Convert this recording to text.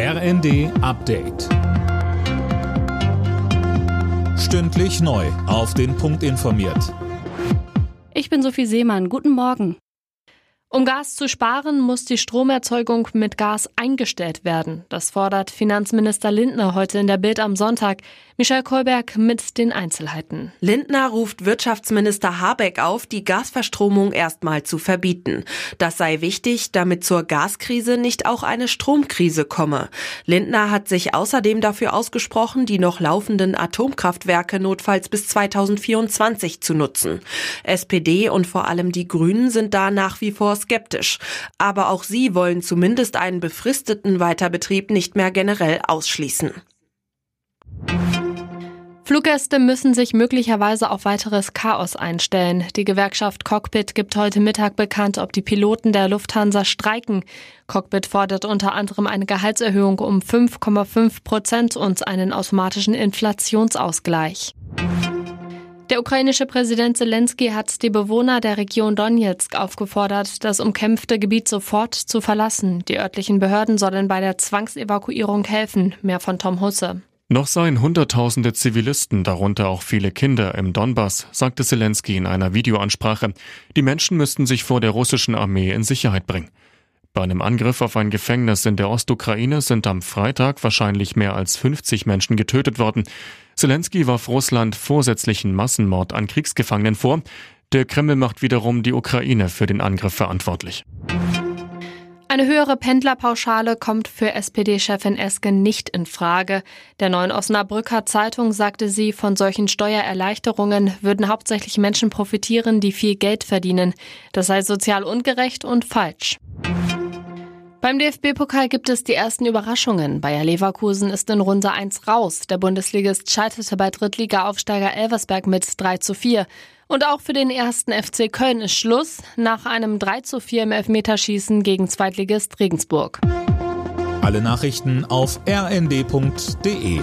RND Update. Stündlich neu. Auf den Punkt informiert. Ich bin Sophie Seemann. Guten Morgen. Um Gas zu sparen, muss die Stromerzeugung mit Gas eingestellt werden. Das fordert Finanzminister Lindner heute in der Bild am Sonntag. Michel Kolberg mit den Einzelheiten. Lindner ruft Wirtschaftsminister Habeck auf, die Gasverstromung erstmal zu verbieten. Das sei wichtig, damit zur Gaskrise nicht auch eine Stromkrise komme. Lindner hat sich außerdem dafür ausgesprochen, die noch laufenden Atomkraftwerke notfalls bis 2024 zu nutzen. SPD und vor allem die Grünen sind da nach wie vor skeptisch. Aber auch sie wollen zumindest einen befristeten Weiterbetrieb nicht mehr generell ausschließen. Fluggäste müssen sich möglicherweise auf weiteres Chaos einstellen. Die Gewerkschaft Cockpit gibt heute Mittag bekannt, ob die Piloten der Lufthansa streiken. Cockpit fordert unter anderem eine Gehaltserhöhung um 5,5 Prozent und einen automatischen Inflationsausgleich. Der ukrainische Präsident Zelensky hat die Bewohner der Region Donetsk aufgefordert, das umkämpfte Gebiet sofort zu verlassen. Die örtlichen Behörden sollen bei der Zwangsevakuierung helfen. Mehr von Tom Husse. Noch seien Hunderttausende Zivilisten, darunter auch viele Kinder im Donbass, sagte Zelensky in einer Videoansprache. Die Menschen müssten sich vor der russischen Armee in Sicherheit bringen. Bei einem Angriff auf ein Gefängnis in der Ostukraine sind am Freitag wahrscheinlich mehr als 50 Menschen getötet worden. Zelensky warf Russland vorsätzlichen Massenmord an Kriegsgefangenen vor. Der Kreml macht wiederum die Ukraine für den Angriff verantwortlich. Eine höhere Pendlerpauschale kommt für SPD-Chefin Esken nicht in Frage. Der neuen Osnabrücker Zeitung sagte sie, von solchen Steuererleichterungen würden hauptsächlich Menschen profitieren, die viel Geld verdienen. Das sei sozial ungerecht und falsch. Beim DFB-Pokal gibt es die ersten Überraschungen. Bayer Leverkusen ist in Runde 1 raus. Der Bundesligist scheiterte bei Drittliga-Aufsteiger Elversberg mit 3 zu 4. Und auch für den ersten FC Köln ist Schluss nach einem 3 zu 4 im Elfmeterschießen gegen Zweitligist Regensburg. Alle Nachrichten auf rnd.de